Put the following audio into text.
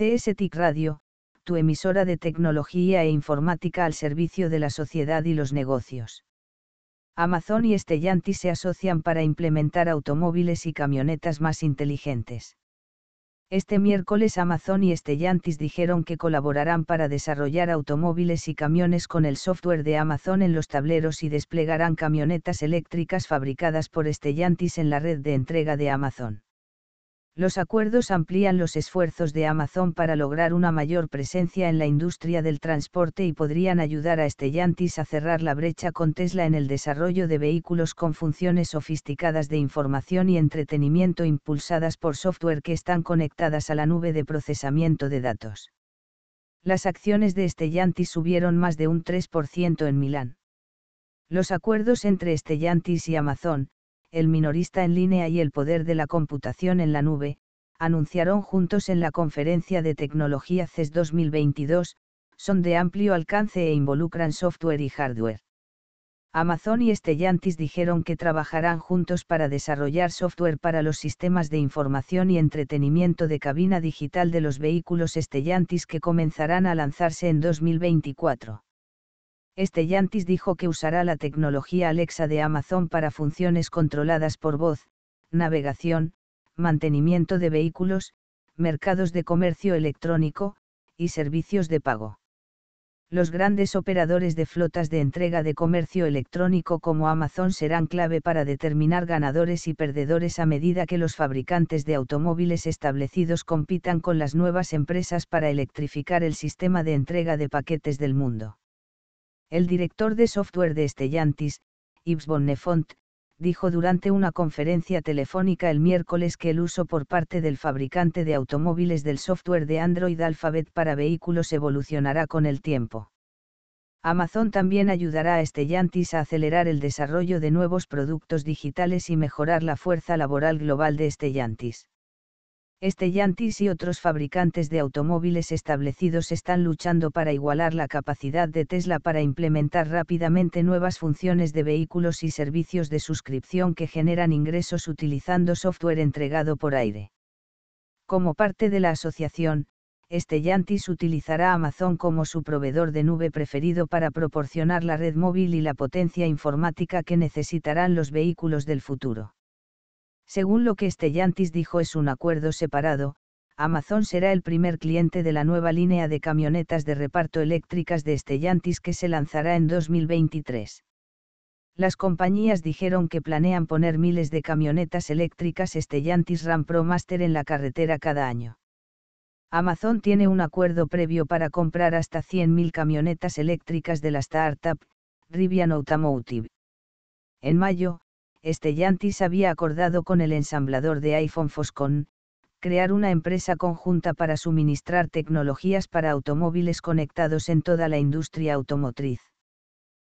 CS TIC Radio, tu emisora de tecnología e informática al servicio de la sociedad y los negocios. Amazon y Stellantis se asocian para implementar automóviles y camionetas más inteligentes. Este miércoles Amazon y Stellantis dijeron que colaborarán para desarrollar automóviles y camiones con el software de Amazon en los tableros y desplegarán camionetas eléctricas fabricadas por Stellantis en la red de entrega de Amazon. Los acuerdos amplían los esfuerzos de Amazon para lograr una mayor presencia en la industria del transporte y podrían ayudar a Stellantis a cerrar la brecha con Tesla en el desarrollo de vehículos con funciones sofisticadas de información y entretenimiento impulsadas por software que están conectadas a la nube de procesamiento de datos. Las acciones de Stellantis subieron más de un 3% en Milán. Los acuerdos entre Stellantis y Amazon, el minorista en línea y el poder de la computación en la nube, anunciaron juntos en la conferencia de tecnología CES 2022, son de amplio alcance e involucran software y hardware. Amazon y Stellantis dijeron que trabajarán juntos para desarrollar software para los sistemas de información y entretenimiento de cabina digital de los vehículos Stellantis que comenzarán a lanzarse en 2024. Stellantis dijo que usará la tecnología Alexa de Amazon para funciones controladas por voz, navegación, mantenimiento de vehículos, mercados de comercio electrónico, y servicios de pago. Los grandes operadores de flotas de entrega de comercio electrónico como Amazon serán clave para determinar ganadores y perdedores a medida que los fabricantes de automóviles establecidos compitan con las nuevas empresas para electrificar el sistema de entrega de paquetes del mundo. El director de software de Stellantis, Yves Bonnefont, dijo durante una conferencia telefónica el miércoles que el uso por parte del fabricante de automóviles del software de Android Alphabet para vehículos evolucionará con el tiempo. Amazon también ayudará a Stellantis a acelerar el desarrollo de nuevos productos digitales y mejorar la fuerza laboral global de Stellantis. Stellantis y otros fabricantes de automóviles establecidos están luchando para igualar la capacidad de Tesla para implementar rápidamente nuevas funciones de vehículos y servicios de suscripción que generan ingresos utilizando software entregado por aire. Como parte de la asociación, Stellantis utilizará Amazon como su proveedor de nube preferido para proporcionar la red móvil y la potencia informática que necesitarán los vehículos del futuro. Según lo que Stellantis dijo es un acuerdo separado, Amazon será el primer cliente de la nueva línea de camionetas de reparto eléctricas de Stellantis que se lanzará en 2023. Las compañías dijeron que planean poner miles de camionetas eléctricas Stellantis Ram Pro Master en la carretera cada año. Amazon tiene un acuerdo previo para comprar hasta 100.000 camionetas eléctricas de la startup, Rivian Automotive. En mayo, Stellantis había acordado con el ensamblador de iPhone Foscon, crear una empresa conjunta para suministrar tecnologías para automóviles conectados en toda la industria automotriz.